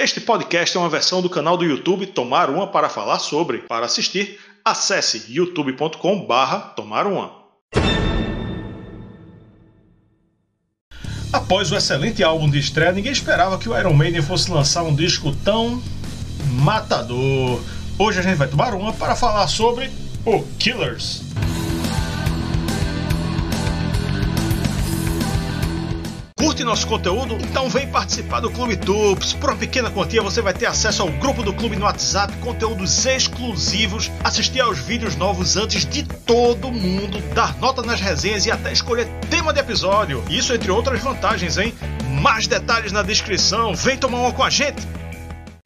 Este podcast é uma versão do canal do YouTube Tomar Uma para falar sobre. Para assistir, acesse youtube.com/barra Tomar Uma. Após o excelente álbum de estreia, ninguém esperava que o Iron Maiden fosse lançar um disco tão matador. Hoje a gente vai tomar uma para falar sobre o Killers. Curte nosso conteúdo? Então vem participar do Clube Tubes. Por uma pequena quantia você vai ter acesso ao grupo do clube no WhatsApp, conteúdos exclusivos, assistir aos vídeos novos antes de todo mundo, dar nota nas resenhas e até escolher tema de episódio. Isso entre outras vantagens, hein? Mais detalhes na descrição. Vem tomar uma com a gente.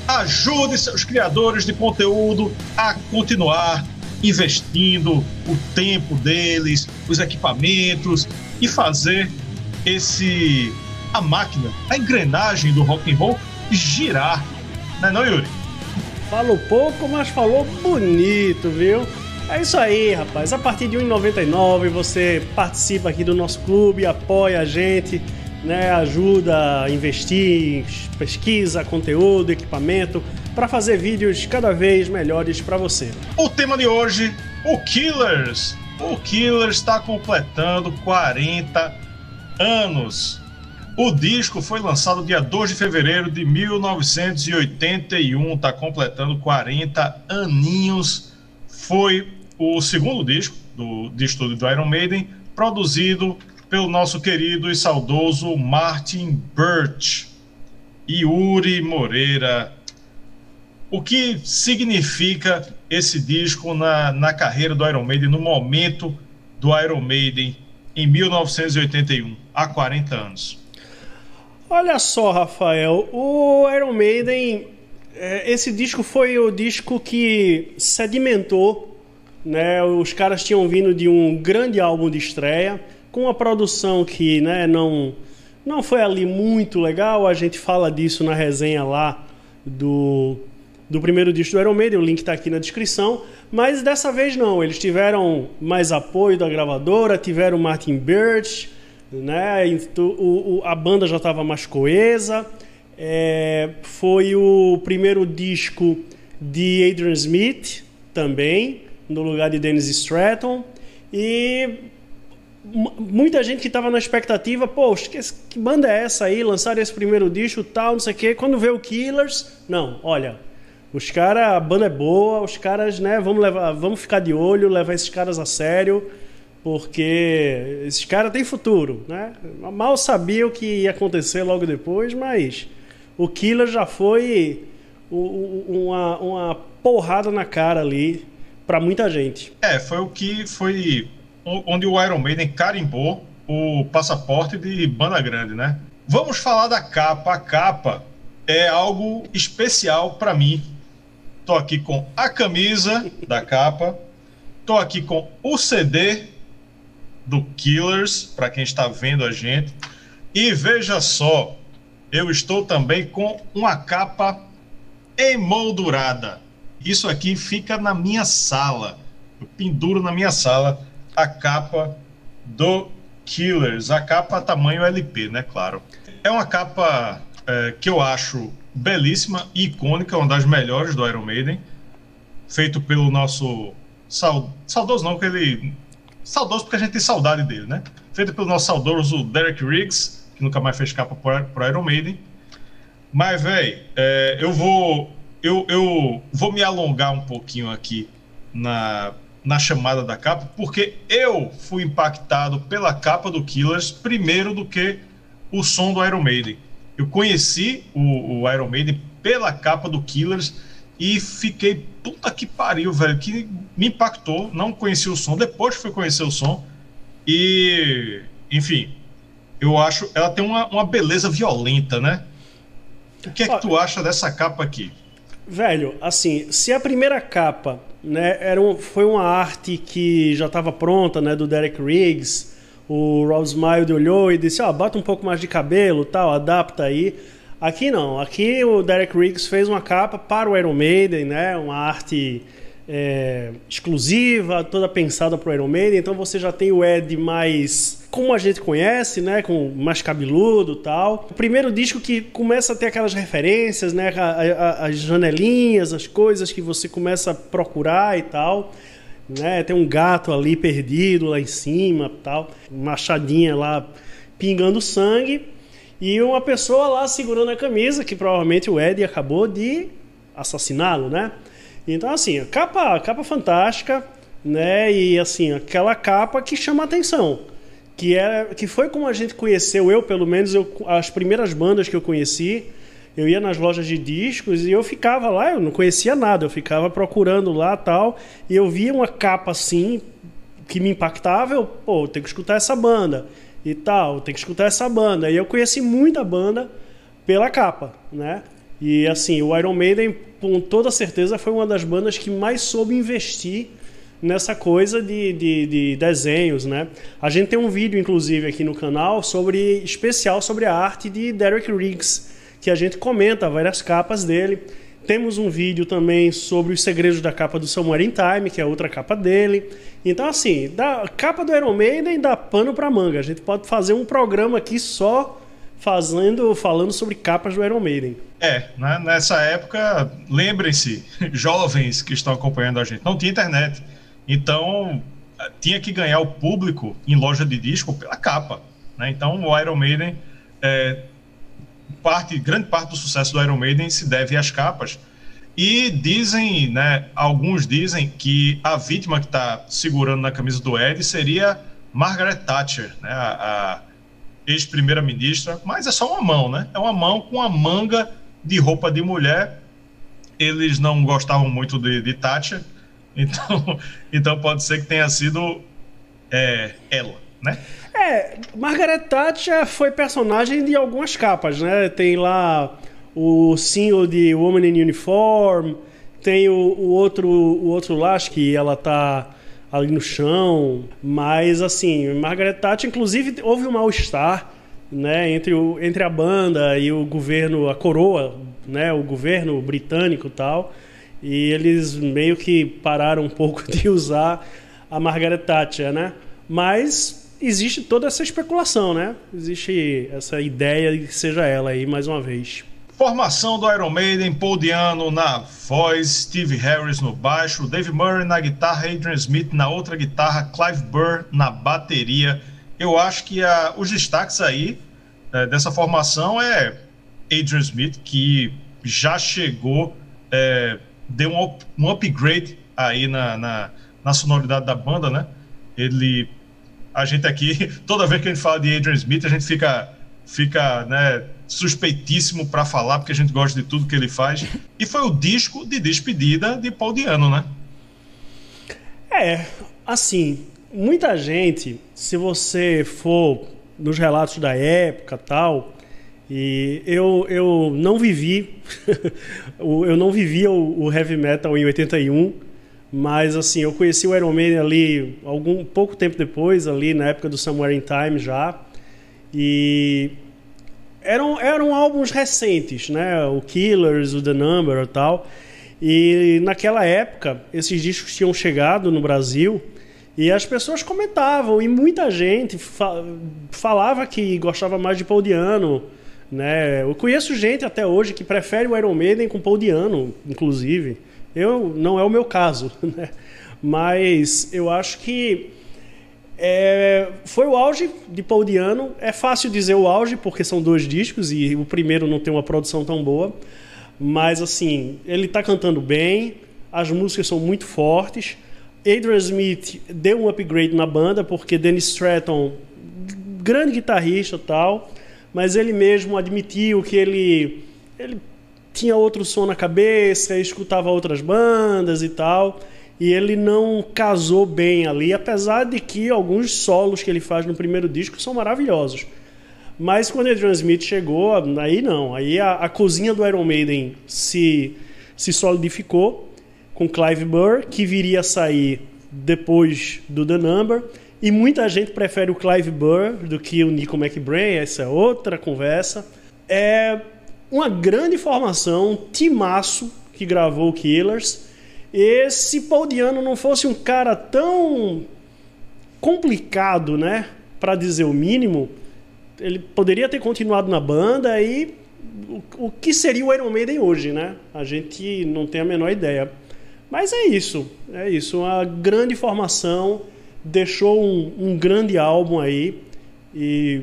Ajude seus criadores de conteúdo a continuar investindo o tempo deles, os equipamentos e fazer esse a máquina, a engrenagem do rock and roll girar, não é não, Yuri? Falou pouco, mas falou bonito, viu? É isso aí, rapaz. A partir de 1,99 você participa aqui do nosso clube, apoia a gente, né? Ajuda a investir, pesquisa, conteúdo, equipamento para fazer vídeos cada vez melhores para você. O tema de hoje, o Killers. O Killers está completando 40 anos. O disco foi lançado dia 2 de fevereiro de 1981, está completando 40 aninhos. Foi o segundo disco do, de estúdio do Iron Maiden, produzido pelo nosso querido e saudoso Martin Birch e Yuri Moreira. O que significa esse disco na, na carreira do Iron Maiden, no momento do Iron Maiden em 1981, há 40 anos. Olha só, Rafael, o Iron Maiden, é, esse disco foi o disco que sedimentou, né? Os caras tinham vindo de um grande álbum de estreia, com uma produção que, né, não não foi ali muito legal. A gente fala disso na resenha lá do do primeiro disco do Iron Maiden, o link está aqui na descrição. Mas dessa vez não, eles tiveram mais apoio da gravadora, tiveram Martin Birch, né? O, o, a banda já estava mais coesa. É, foi o primeiro disco de Adrian Smith também, no lugar de Dennis Stratton. E muita gente que estava na expectativa, poxa, que, que, banda é essa aí? Lançaram esse primeiro disco, tal, não sei o quê. Quando vê o Killers, não, olha, os caras, a banda é boa, os caras, né, vamos levar, vamos ficar de olho, levar esses caras a sério, porque esses caras têm futuro, né? Mal sabia o que ia acontecer logo depois, mas o Killer já foi uma, uma porrada na cara ali para muita gente. É, foi o que foi onde o Iron Maiden carimbou o passaporte de banda grande, né? Vamos falar da capa. A capa é algo especial para mim, Tô aqui com a camisa da capa. Tô aqui com o CD do Killers, para quem está vendo a gente. E veja só, eu estou também com uma capa emoldurada. Isso aqui fica na minha sala. Eu penduro na minha sala a capa do Killers. A capa tamanho LP, né? Claro. É uma capa é, que eu acho belíssima e icônica, uma das melhores do Iron Maiden, feito pelo nosso saudoso não, que ele saudoso porque a gente tem saudade dele, né? Feito pelo nosso saudoso Derek Riggs, que nunca mais fez capa para Iron Maiden. Mas, velho, é, eu vou eu, eu vou me alongar um pouquinho aqui na, na chamada da capa, porque eu fui impactado pela capa do Killers primeiro do que o som do Iron Maiden. Eu conheci o, o Iron Maiden pela capa do Killers e fiquei, puta que pariu, velho, que me impactou. Não conheci o som, depois fui conhecer o som. E, enfim, eu acho. Ela tem uma, uma beleza violenta, né? O que é que tu acha dessa capa aqui? Velho, assim, se a primeira capa né, era um, foi uma arte que já estava pronta, né, do Derek Riggs, o Rob Smiley olhou e disse: Ó, oh, bota um pouco mais de cabelo, tal, adapta aí. Aqui não, aqui o Derek Riggs fez uma capa para o Iron Maiden, né? Uma arte é, exclusiva, toda pensada para o Iron Maiden. Então você já tem o Ed mais como a gente conhece, né, com mais cabeludo, tal. O primeiro disco que começa a ter aquelas referências, né, as janelinhas, as coisas que você começa a procurar e tal. Né, tem um gato ali perdido lá em cima, tal, machadinha lá pingando sangue e uma pessoa lá segurando a camisa que provavelmente o Ed acabou de assassiná-lo, né? Então, assim, capa, capa fantástica, né? E assim, aquela capa que chama atenção. Que, é, que foi como a gente conheceu, eu pelo menos, eu, as primeiras bandas que eu conheci, eu ia nas lojas de discos e eu ficava lá, eu não conhecia nada, eu ficava procurando lá tal, e eu via uma capa assim, que me impactava, eu, pô, tenho que escutar essa banda e tal, tenho que escutar essa banda. E eu conheci muita banda pela capa, né? E assim, o Iron Maiden, com toda certeza, foi uma das bandas que mais soube investir nessa coisa de, de, de, desenhos, né? A gente tem um vídeo, inclusive, aqui no canal sobre especial sobre a arte de Derek Riggs, que a gente comenta várias capas dele. Temos um vídeo também sobre os segredos da capa do Somewhere in Time, que é outra capa dele. Então, assim, da capa do Iron Maiden dá pano para manga. A gente pode fazer um programa aqui só fazendo, falando sobre capas do Iron Maiden. É, né, nessa época, lembrem-se, jovens que estão acompanhando a gente, não tinha internet. Então, tinha que ganhar o público em loja de disco pela capa. Né? Então, o Iron Maiden, é, parte, grande parte do sucesso do Iron Maiden se deve às capas. E dizem, né, alguns dizem que a vítima que está segurando na camisa do Ed seria Margaret Thatcher, né, a, a ex-primeira-ministra, mas é só uma mão, né? É uma mão com a manga de roupa de mulher. Eles não gostavam muito de, de Thatcher, então, então pode ser que tenha sido é, ela, né? É, Margaret Thatcher foi personagem de algumas capas, né? Tem lá o single de Woman in Uniform, tem o, o outro o outro lá, acho que ela tá ali no chão. Mas, assim, Margaret Thatcher, inclusive, houve um mal-estar né, entre, o, entre a banda e o governo, a coroa, né, o governo britânico e tal. E eles meio que pararam um pouco de usar a Margaret Thatcher, né? Mas existe toda essa especulação, né? Existe essa ideia de que seja ela aí mais uma vez. Formação do Iron Maiden, Paul Diano na voz, Steve Harris no baixo, Dave Murray na guitarra, Adrian Smith na outra guitarra, Clive Burr na bateria. Eu acho que a, os destaques aí é, dessa formação é Adrian Smith, que já chegou, é, deu um, um, upgrade aí na, na, na sonoridade da banda, né? Ele, a gente aqui, toda vez que a gente fala de Adrian Smith, a gente fica, fica, né? suspeitíssimo para falar, porque a gente gosta de tudo que ele faz. E foi o disco de despedida de Paul Diano, né? É, assim, muita gente, se você for nos relatos da época tal, e eu, eu não vivi, eu não vivia o, o, heavy metal em 81, mas assim, eu conheci o Iron Maiden ali algum pouco tempo depois, ali na época do Somewhere in Time já. E eram, eram álbuns recentes, né? O Killers, o The Number e tal. E naquela época, esses discos tinham chegado no Brasil e as pessoas comentavam, e muita gente fa falava que gostava mais de Paul Diano. Né? Eu conheço gente até hoje que prefere o Iron Maiden com Paul Diano, inclusive. Eu, não é o meu caso, né? mas eu acho que é, foi o auge de Paul Diano. É fácil dizer o auge, porque são dois discos e o primeiro não tem uma produção tão boa. Mas, assim, ele está cantando bem, as músicas são muito fortes. Adrian Smith deu um upgrade na banda, porque Dennis Stratton, grande guitarrista tal, mas ele mesmo admitiu que ele, ele tinha outro som na cabeça, escutava outras bandas e tal e ele não casou bem ali, apesar de que alguns solos que ele faz no primeiro disco são maravilhosos. Mas quando Adrian Smith chegou, aí não. Aí a, a cozinha do Iron Maiden se, se solidificou com Clive Burr, que viria a sair depois do The Number. E muita gente prefere o Clive Burr do que o Nico McBrain, essa é outra conversa. É uma grande formação, um timaço que gravou o Killers E se Paul Diano não fosse um cara tão complicado, né, para dizer o mínimo, ele poderia ter continuado na banda e o, o que seria o Iron Maiden hoje, né? A gente não tem a menor ideia. Mas é isso, é isso, uma grande formação, deixou um, um grande álbum aí e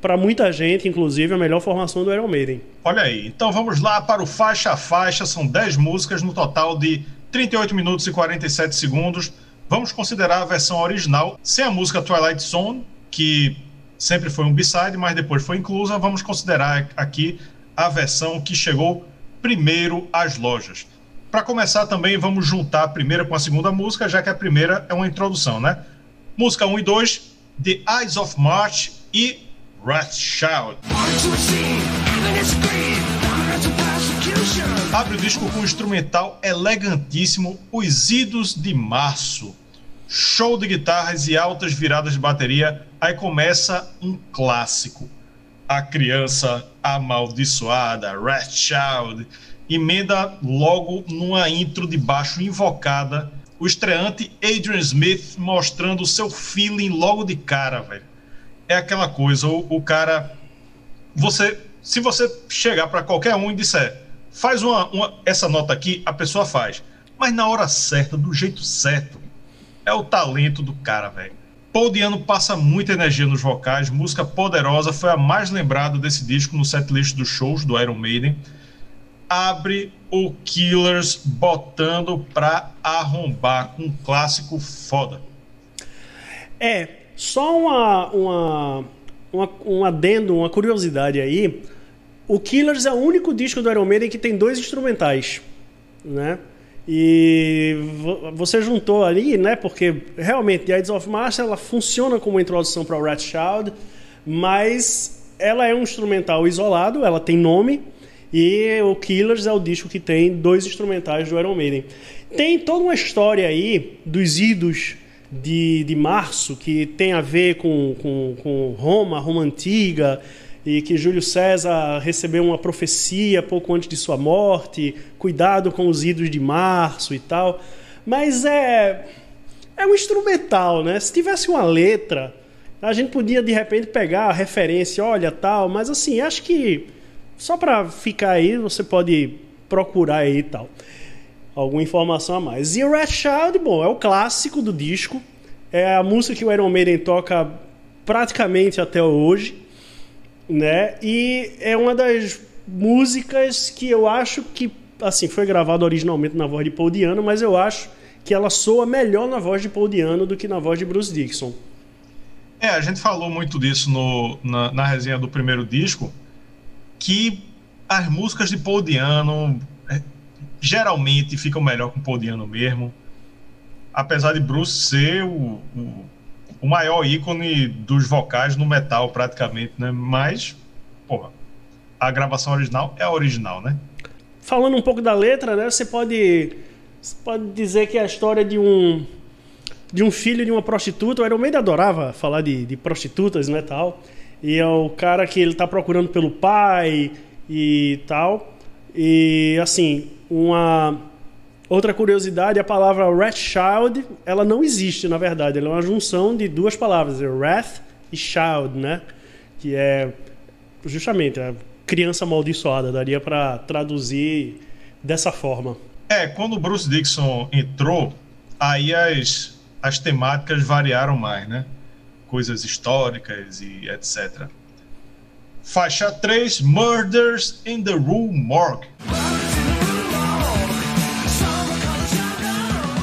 para muita gente, inclusive, a melhor formação do Iron Maiden. Olha aí, então vamos lá para o faixa a faixa, são 10 músicas no total de 38 minutos e 47 segundos. Vamos considerar a versão original, sem a música Twilight Zone, que sempre foi um b-side, mas depois foi inclusa. Vamos considerar aqui a versão que chegou primeiro às lojas. Para começar também, vamos juntar a primeira com a segunda música, já que a primeira é uma introdução, né? Música 1 e 2, The Eyes of March e Wrathchild. Abre o disco com um instrumental elegantíssimo, Os Idos de Março. Show de guitarras e altas viradas de bateria. Aí começa um clássico. A criança amaldiçoada, Wrathchild, emenda logo numa intro de baixo invocada o estreante Adrian Smith mostrando o seu feeling logo de cara, velho é aquela coisa, o, o cara. Você. Se você chegar para qualquer um e disser, faz uma, uma, essa nota aqui, a pessoa faz. Mas na hora certa, do jeito certo, é o talento do cara, velho. Paul Diano passa muita energia nos vocais, música poderosa, foi a mais lembrada desse disco no setlist dos shows do Iron Maiden. Abre o Killers botando pra arrombar com um clássico foda. É, só uma, uma, uma, um adendo, uma curiosidade aí. O Killers é o único disco do Iron Maiden que tem dois instrumentais, né? E você juntou ali, né? Porque realmente The Ides of March ela funciona como introdução para o Rat Child, mas ela é um instrumental isolado, ela tem nome, e o Killers é o disco que tem dois instrumentais do Iron Maiden. Tem toda uma história aí dos idos de, de março, que tem a ver com, com, com Roma, Roma Antiga, e que Júlio César recebeu uma profecia pouco antes de sua morte, cuidado com os ídolos de março e tal. Mas é é um instrumental, né? Se tivesse uma letra, a gente podia de repente pegar a referência, olha, tal, mas assim, acho que só para ficar aí, você pode procurar aí e tal alguma informação a mais. E Red Child, bom, é o clássico do disco. É a música que o Iron Maiden toca praticamente até hoje, né? E é uma das músicas que eu acho que assim foi gravada originalmente na voz de Paul Diano, mas eu acho que ela soa melhor na voz de Paul Diano do que na voz de Bruce Dixon. É, a gente falou muito disso no, na, na resenha do primeiro disco, que as músicas de Paul Diano geralmente ficam melhor com o Podiano mesmo. Apesar de Bruce ser o, o, o, maior ícone dos vocais no metal, praticamente, né? Mas, porra, a gravação original é a original, né? Falando um pouco da letra, né? Você pode, você pode dizer que é a história de um de um filho de uma prostituta. O Iron Maiden adorava falar de, de prostitutas, né, tal. E é o cara que ele tá procurando pelo pai e tal. E assim, uma outra curiosidade, a palavra Wrathchild, ela não existe, na verdade. Ela é uma junção de duas palavras, é Wrath e Child, né? Que é justamente a criança amaldiçoada, daria para traduzir dessa forma. É, quando o Bruce Dixon entrou, aí as, as temáticas variaram mais, né? Coisas históricas e etc. Faixa 3, Murders in the Rue Morgue.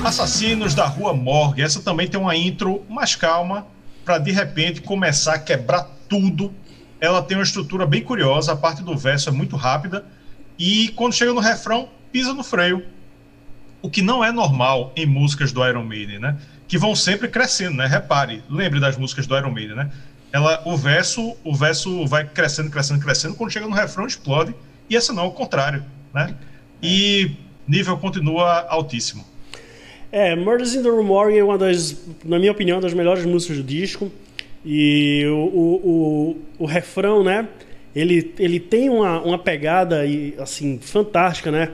Assassinos da Rua Morgue. Essa também tem uma intro mais calma, para de repente começar a quebrar tudo. Ela tem uma estrutura bem curiosa, a parte do verso é muito rápida, e quando chega no refrão, pisa no freio. O que não é normal em músicas do Iron Maiden, né? Que vão sempre crescendo, né? Repare, lembre das músicas do Iron Maiden, né? Ela, o verso, o verso vai crescendo, crescendo, crescendo, quando chega no refrão explode, e essa não, é o contrário, né? E nível continua altíssimo. É, Murders in the Rue Morgue é uma das, na minha opinião, das melhores músicas do disco. E o, o, o, o refrão, né? Ele, ele tem uma, uma pegada assim fantástica, né?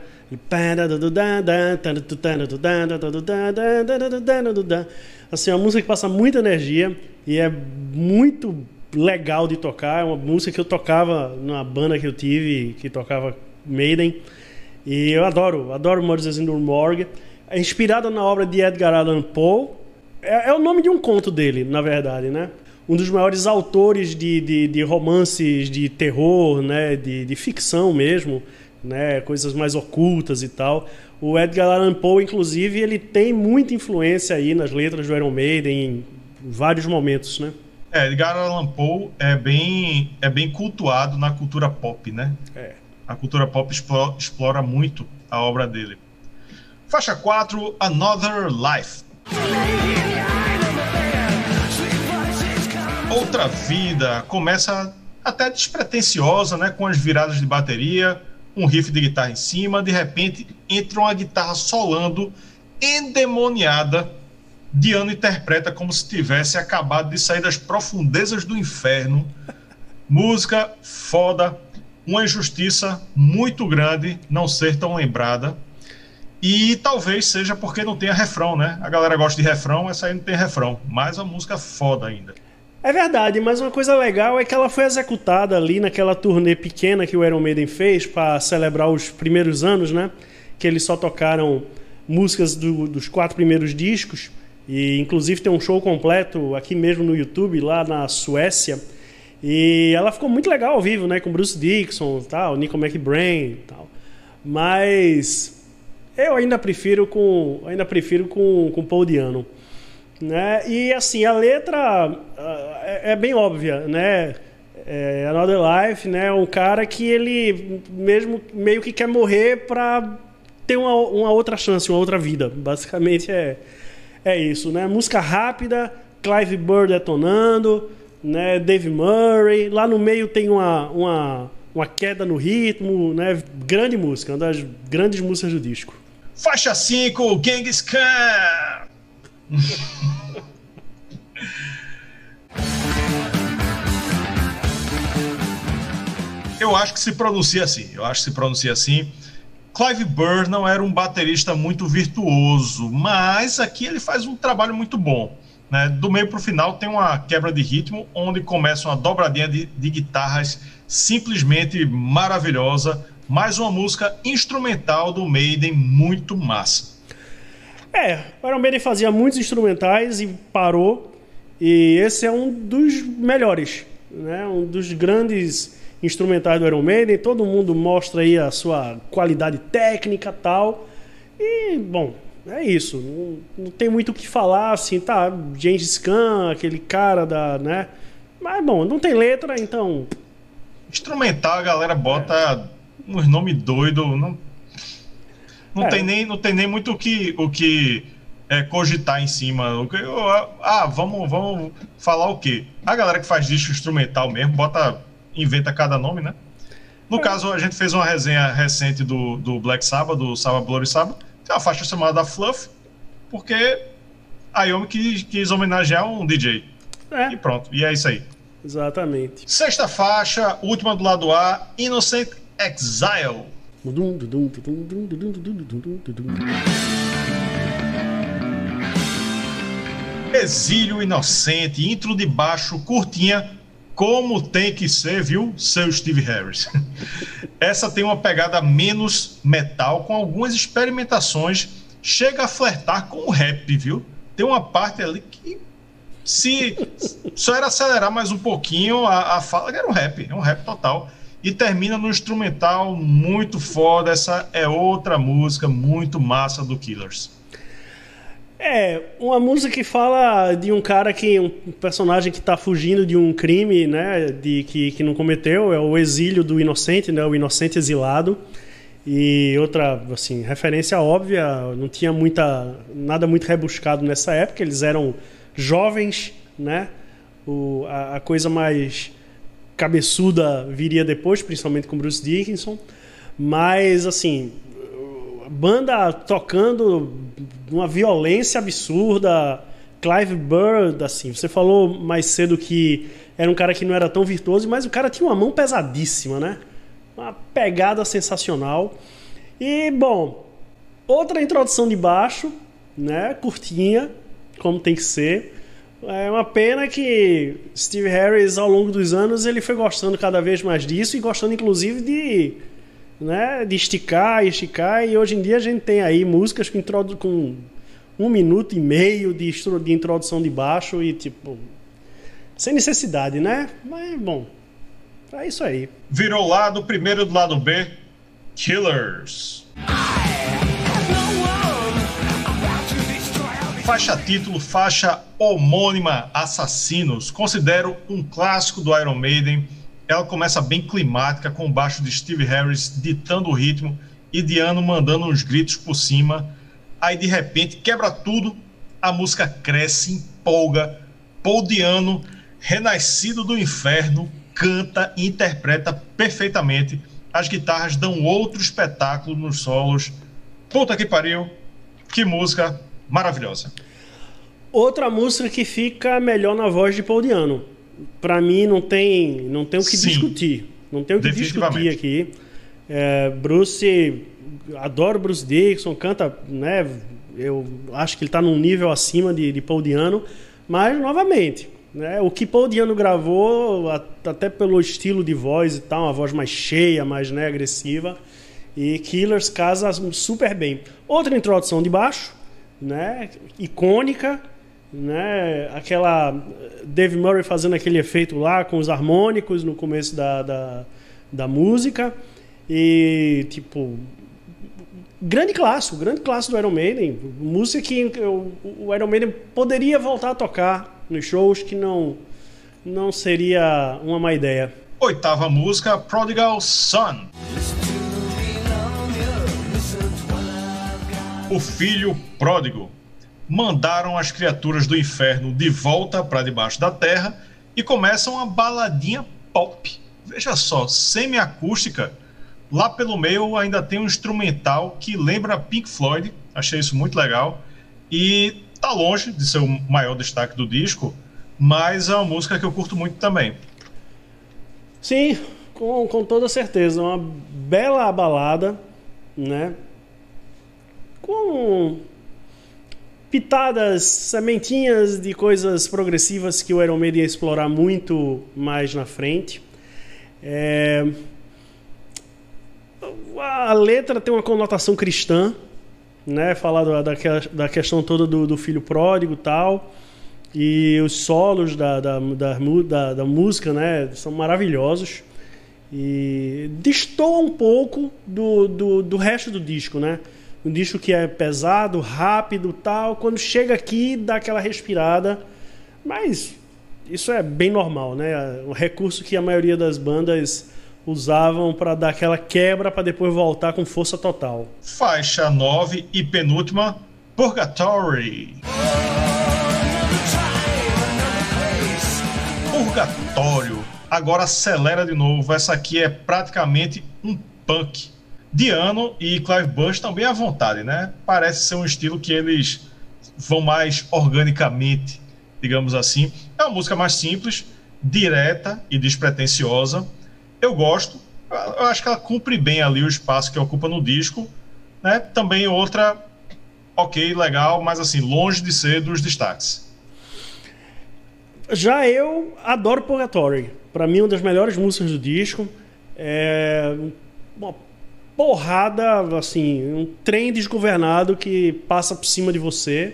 Assim, é uma música que passa muita energia e é muito legal de tocar. É uma música que eu tocava na banda que eu tive, que tocava Maiden. E eu adoro, adoro Murders in the Morgue. É inspirada na obra de Edgar Allan Poe. É, é, o nome de um conto dele, na verdade, né? Um dos maiores autores de, de, de romances de terror, né? De, de ficção mesmo, né? Coisas mais ocultas e tal. O Edgar Allan Poe, inclusive, ele tem muita influência aí nas letras do Iron Maiden em vários momentos, né? É, Edgar Allan Poe é bem, é bem cultuado na cultura pop, né? É. A cultura pop explora, explora muito a obra dele. Faixa 4, Another Life. Outra vida começa até despretensiosa, né, com as viradas de bateria, um riff de guitarra em cima, de repente entra uma guitarra solando endemoniada. Diano interpreta como se tivesse acabado de sair das profundezas do inferno. Música foda, uma injustiça muito grande não ser tão lembrada. E talvez seja porque não tenha refrão, né? A galera gosta de refrão, essa aí não tem refrão. Mas a música é foda ainda. É verdade, mas uma coisa legal é que ela foi executada ali naquela turnê pequena que o Iron Maiden fez para celebrar os primeiros anos, né? Que eles só tocaram músicas do, dos quatro primeiros discos. E inclusive tem um show completo aqui mesmo no YouTube, lá na Suécia. E ela ficou muito legal ao vivo, né? Com Bruce Dixon, tal, Nico McBrain, tal. Mas eu ainda prefiro com ainda prefiro com com Paul Diano. Né? E assim, a letra uh, é, é, bem óbvia, né? É Another Life, né? Um cara que ele mesmo meio que quer morrer para ter uma, uma outra chance, uma outra vida. Basicamente é, é isso, né? Música rápida, Clive Burr detonando, né? Dave Murray. Lá no meio tem uma, uma, uma queda no ritmo, né? Grande música, uma das grandes músicas do disco. Faixa 5, Genghis Khan! Eu acho que se pronuncia assim. Eu acho que se pronuncia assim. Clive Burr não era um baterista muito virtuoso, mas aqui ele faz um trabalho muito bom. Né? Do meio para o final tem uma quebra de ritmo, onde começa uma dobradinha de, de guitarras simplesmente maravilhosa. Mais uma música instrumental do Maiden muito massa. É, o Iron Maiden fazia muitos instrumentais e parou. E esse é um dos melhores, né? Um dos grandes instrumentais do Iron Maiden. Todo mundo mostra aí a sua qualidade técnica tal. E, bom, é isso. Não, não tem muito o que falar, assim, tá? James Khan, aquele cara da, né? Mas, bom, não tem letra, então... Instrumental, a galera bota é. Uns nomes doidos, não não, é. tem, nem, não tem nem muito o que, o que é, cogitar em cima. O que, ah, vamos, vamos falar o quê? A galera que faz disco instrumental mesmo, bota, inventa cada nome, né? No é. caso, a gente fez uma resenha recente do, do Black Sabbath, do Sabbath Bloody Sabbath. Tem uma faixa chamada Fluff, porque a Yomi quis, quis homenagear um DJ. É. E pronto, e é isso aí. Exatamente. Sexta faixa, última do lado A, Innocent Exile. Exílio inocente, intro de baixo, curtinha, como tem que ser, viu, seu Steve Harris? Essa tem uma pegada menos metal, com algumas experimentações, chega a flertar com o rap, viu? Tem uma parte ali que se só era acelerar mais um pouquinho a, a fala, era um rap, é um rap total e termina no instrumental muito foda. Essa é outra música muito massa do Killers. É, uma música que fala de um cara que. um personagem que está fugindo de um crime, né? De, que, que não cometeu, é o exílio do inocente, né? O inocente exilado. E outra, assim, referência óbvia, não tinha muita. nada muito rebuscado nessa época, eles eram jovens, né? O, a, a coisa mais cabeçuda viria depois, principalmente com Bruce Dickinson. Mas, assim, banda tocando uma violência absurda. Clive Burr, assim, você falou mais cedo que era um cara que não era tão virtuoso, mas o cara tinha uma mão pesadíssima, né? Uma pegada sensacional. E, bom, outra introdução de baixo, né? Curtinha, como tem que ser. É uma pena que Steve Harris, ao longo dos anos, ele foi gostando cada vez mais disso e gostando, inclusive, de, né, de esticar esticar. E hoje em dia a gente tem aí músicas com, com um minuto e meio de, de introdução de baixo e, tipo, sem necessidade, né? Mas, bom, é isso aí. Virou lado, primeiro do lado B, Killers. Faixa título, faixa homônima Assassinos. Considero um clássico do Iron Maiden. Ela começa bem climática, com o baixo de Steve Harris ditando o ritmo e Diano mandando uns gritos por cima. Aí de repente quebra tudo, a música cresce, empolga. Paul Diano, renascido do inferno, canta e interpreta perfeitamente. As guitarras dão outro espetáculo nos solos. Puta que pariu! Que música maravilhosa. Outra música que fica melhor na voz de Paul Diano. Para mim não tem, não tem o que Sim, discutir. Não tem o que discutir aqui. É, Bruce, adoro Bruce Dixon, canta, né? Eu acho que ele está num nível acima de, de Paul Diano, mas novamente, né? O que Paul Diano gravou, até pelo estilo de voz e tal, uma voz mais cheia, mais né, agressiva, e Killers casa super bem. Outra introdução de baixo, né? icônica, né? aquela Dave Murray fazendo aquele efeito lá com os harmônicos no começo da, da, da música e tipo grande clássico, grande clássico do Iron Maiden, música que o Iron Maiden poderia voltar a tocar nos shows que não não seria uma má ideia. Oitava música, Prodigal Son. O filho pródigo. Mandaram as criaturas do inferno de volta para debaixo da terra e começam uma baladinha pop. Veja só, semi-acústica. Lá pelo meio ainda tem um instrumental que lembra Pink Floyd, achei isso muito legal. E tá longe de ser o maior destaque do disco, mas é uma música que eu curto muito também. Sim, com, com toda certeza. Uma bela balada, né? Com pitadas, sementinhas de coisas progressivas que o Iron Maiden ia explorar muito mais na frente. É... A letra tem uma conotação cristã, né? Falar da, da questão toda do, do filho pródigo tal. E os solos da, da, da, da, da música, né? São maravilhosos. E destoa um pouco do, do, do resto do disco, né? Um disco que é pesado, rápido, tal. Quando chega aqui, dá aquela respirada. Mas isso é bem normal, né? Um recurso que a maioria das bandas usavam para dar aquela quebra para depois voltar com força total. Faixa 9 e penúltima, Purgatory. Purgatório. Agora acelera de novo. Essa aqui é praticamente um punk Diano e Clive Bush também à vontade, né? Parece ser um estilo que eles vão mais organicamente, digamos assim. É uma música mais simples, direta e despretensiosa. Eu gosto. Eu acho que ela cumpre bem ali o espaço que ocupa no disco. Né? Também outra, ok, legal, mas assim, longe de ser dos destaques. Já eu adoro Purgatory. Para mim, uma das melhores músicas do disco. É uma porrada, assim, um trem desgovernado que passa por cima de você.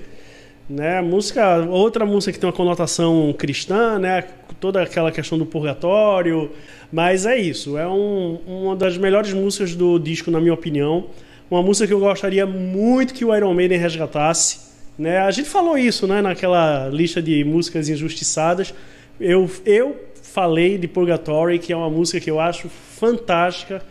Né? Música, outra música que tem uma conotação cristã, né? Toda aquela questão do purgatório, mas é isso. É um, uma das melhores músicas do disco, na minha opinião. Uma música que eu gostaria muito que o Iron Maiden resgatasse. Né? A gente falou isso, né? Naquela lista de músicas injustiçadas. Eu, eu falei de Purgatory, que é uma música que eu acho fantástica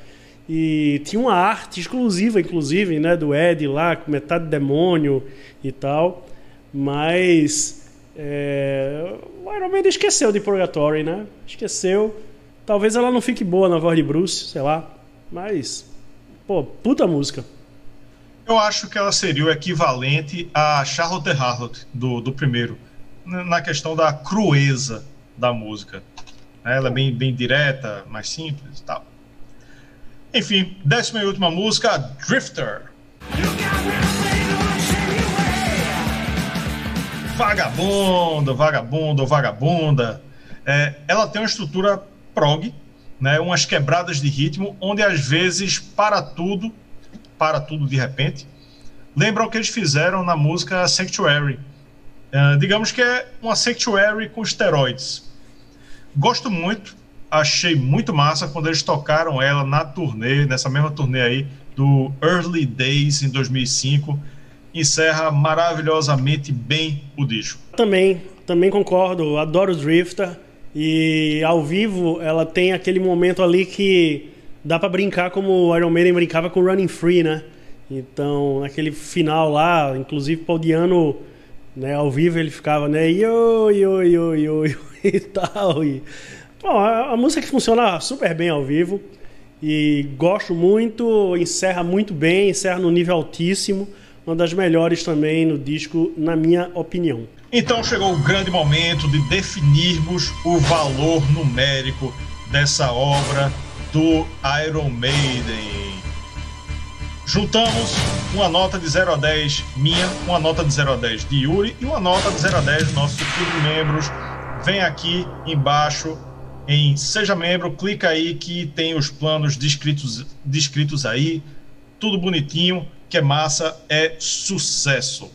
e tinha uma arte exclusiva, inclusive, né, do Ed lá, com metade demônio e tal. Mas é, o Iron Man esqueceu de Purgatory, né? Esqueceu. Talvez ela não fique boa na voz de Bruce, sei lá. Mas, pô, puta música. Eu acho que ela seria o equivalente a Charlotte Harlot do, do primeiro, na questão da crueza da música. Ela é bem, bem direta, mais simples e tal. Enfim, décima e última música, Drifter. Vagabundo, vagabundo, vagabunda. É, ela tem uma estrutura prog, né, umas quebradas de ritmo, onde às vezes para tudo, para tudo de repente, lembra o que eles fizeram na música Sanctuary. Uh, digamos que é uma Sanctuary com esteroides. Gosto muito, achei muito massa quando eles tocaram ela na turnê, nessa mesma turnê aí, do Early Days em 2005. Encerra maravilhosamente bem o disco. Também, também concordo, adoro o Drifter. E ao vivo ela tem aquele momento ali que dá para brincar como o Iron Maiden brincava com Running Free, né? Então, naquele final lá, inclusive Paul Diano, né, ao vivo ele ficava, né, yo, yo, yo, yo, yo e tal. E, bom, a, música que funciona super bem ao vivo e gosto muito, encerra muito bem, encerra no nível altíssimo, uma das melhores também no disco, na minha opinião. Então chegou o grande momento de definirmos o valor numérico dessa obra do Iron Maiden. Juntamos uma nota de 0 a 10 minha, uma nota de 0 a 10 de Yuri e uma nota de 0 a 10 dos nossos clube membros. Vem aqui embaixo em Seja Membro, clica aí que tem os planos descritos, descritos aí, tudo bonitinho, que é massa, é sucesso.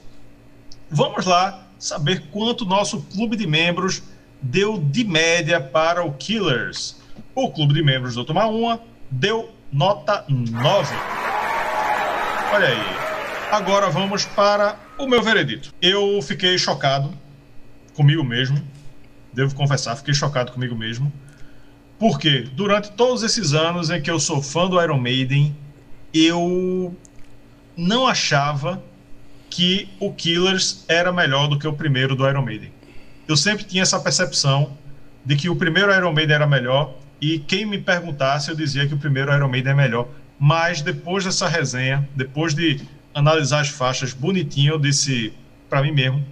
Vamos lá saber quanto nosso clube de membros deu de média para o Killers. O clube de membros do Tomar Uma deu nota 9. Olha aí. Agora vamos para o meu veredito. Eu fiquei chocado comigo mesmo. Devo confessar, fiquei chocado comigo mesmo. Porque durante todos esses anos em que eu sou fã do Iron Maiden, eu não achava que o Killers era melhor do que o primeiro do Iron Maiden. Eu sempre tinha essa percepção de que o primeiro Iron Maiden era melhor e quem me perguntasse eu dizia que o primeiro Iron Maiden é melhor. Mas depois dessa resenha, depois de analisar as faixas bonitinho, eu disse para mim mesmo,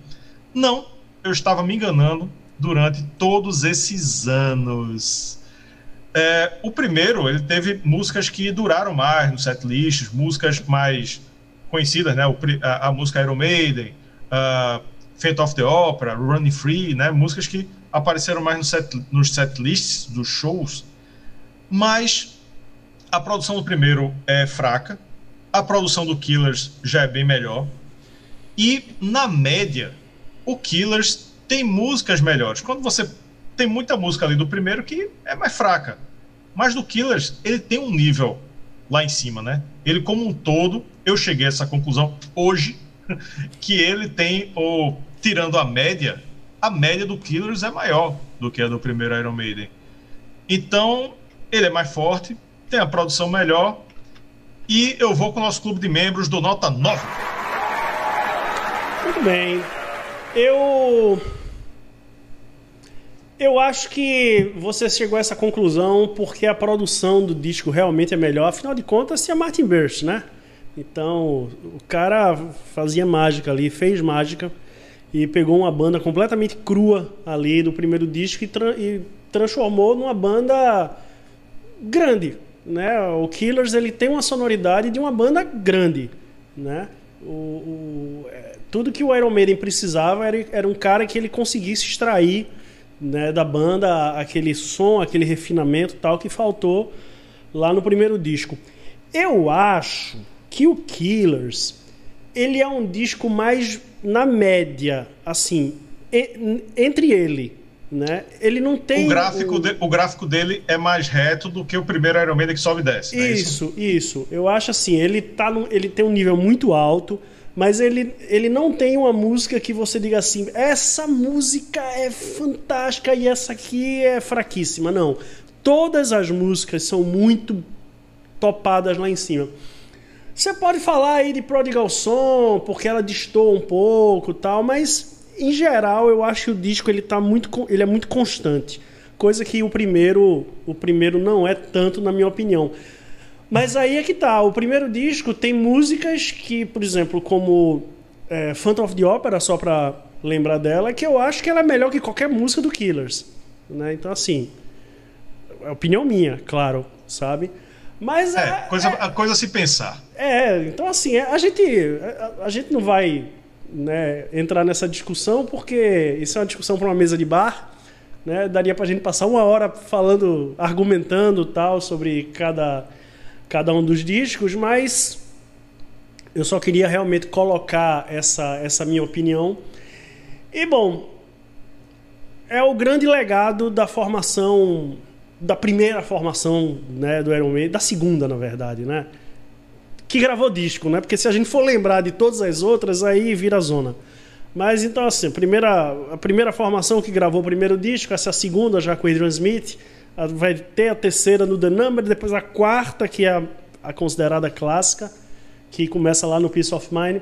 não, eu estava me enganando durante todos esses anos. É, o primeiro, ele teve músicas que duraram mais no setlist, músicas mais conhecidas, né? O, a, a, música Iron Maiden, uh, Fate of the Opera, Running Free, né? Músicas que apareceram mais no set, nos setlists dos shows, mas a produção do primeiro é fraca, a produção do Killers já é bem melhor, e na média, o Killers tem músicas melhores. Quando você tem muita música ali do primeiro que é mais fraca, mas do Killers ele tem um nível lá em cima, né? Ele como um todo, eu cheguei a essa conclusão hoje que ele tem o tirando a média, a média do Killers é maior do que a do primeiro Iron Maiden. Então, ele é mais forte, tem a produção melhor e eu vou com o nosso clube de membros do nota 9. Muito bem. Eu eu acho que você chegou a essa conclusão porque a produção do disco realmente é melhor. Afinal de contas, se é Martin Birch, né? Então, o cara fazia mágica ali, fez mágica e pegou uma banda completamente crua ali do primeiro disco e, tra e transformou numa banda grande, né? O Killers ele tem uma sonoridade de uma banda grande, né? O, o, é, tudo que o Iron Maiden precisava era, era um cara que ele conseguisse extrair né, da banda, aquele som, aquele refinamento tal que faltou lá no primeiro disco. Eu acho que o Killers ele é um disco mais na média, assim, entre ele, né? Ele não tem o gráfico, o... De, o gráfico dele é mais reto do que o primeiro Iron Maiden que sobe e desce. Isso, é isso, isso, Eu acho assim, ele tá no, ele tem um nível muito alto mas ele, ele não tem uma música que você diga assim, essa música é fantástica e essa aqui é fraquíssima. Não. Todas as músicas são muito topadas lá em cima. Você pode falar aí de Prodigal Song, porque ela distou um pouco tal, mas em geral eu acho que o disco ele tá muito, ele é muito constante. Coisa que o primeiro, o primeiro não é tanto, na minha opinião. Mas aí é que tá. O primeiro disco tem músicas que, por exemplo, como é, Phantom of the Opera, só pra lembrar dela, que eu acho que ela é melhor que qualquer música do Killers. Né? Então, assim, é opinião minha, claro, sabe? Mas é, é coisa, é, a coisa a se pensar. É, então assim, a gente, a, a gente não vai né, entrar nessa discussão porque isso é uma discussão para uma mesa de bar. Né? Daria para a gente passar uma hora falando, argumentando tal sobre cada, cada um dos discos, mas eu só queria realmente colocar essa, essa minha opinião. E bom, é o grande legado da formação da primeira formação né, do Iron Maiden, da segunda, na verdade, né? Que gravou disco, né? Porque se a gente for lembrar de todas as outras, aí vira zona. Mas então, assim, a primeira, a primeira formação que gravou o primeiro disco, essa segunda já com Adrian Smith, vai ter a terceira no The Number, depois a quarta, que é a, a considerada clássica, que começa lá no Peace of Mind.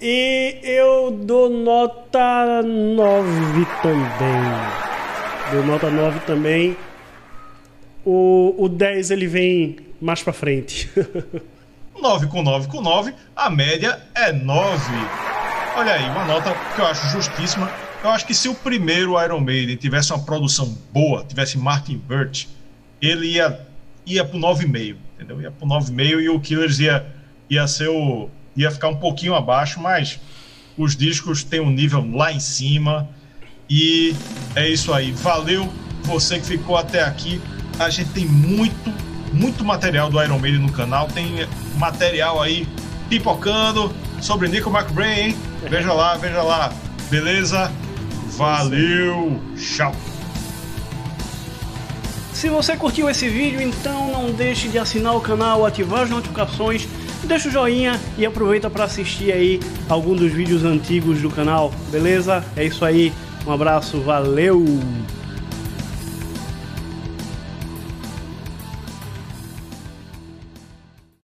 E eu dou nota 9 também. Dou nota 9 também. O, o 10 ele vem mais para frente. 9 com 9 com 9, a média é 9. Olha aí, uma nota que eu acho justíssima. Eu acho que se o primeiro Iron Maiden tivesse uma produção boa, tivesse Martin Burt, ele ia, ia pro 9,5, entendeu? Ia pro 9,5 e o Killers ia, ia ser o. ia ficar um pouquinho abaixo, mas os discos têm um nível lá em cima. E é isso aí. Valeu você que ficou até aqui a gente tem muito, muito material do Iron Maiden no canal. Tem material aí pipocando sobre Nico McBrain, hein? Veja lá, veja lá. Beleza? Valeu! Tchau! Se você curtiu esse vídeo, então não deixe de assinar o canal, ativar as notificações, deixa o joinha e aproveita para assistir aí algum dos vídeos antigos do canal, beleza? É isso aí, um abraço, valeu!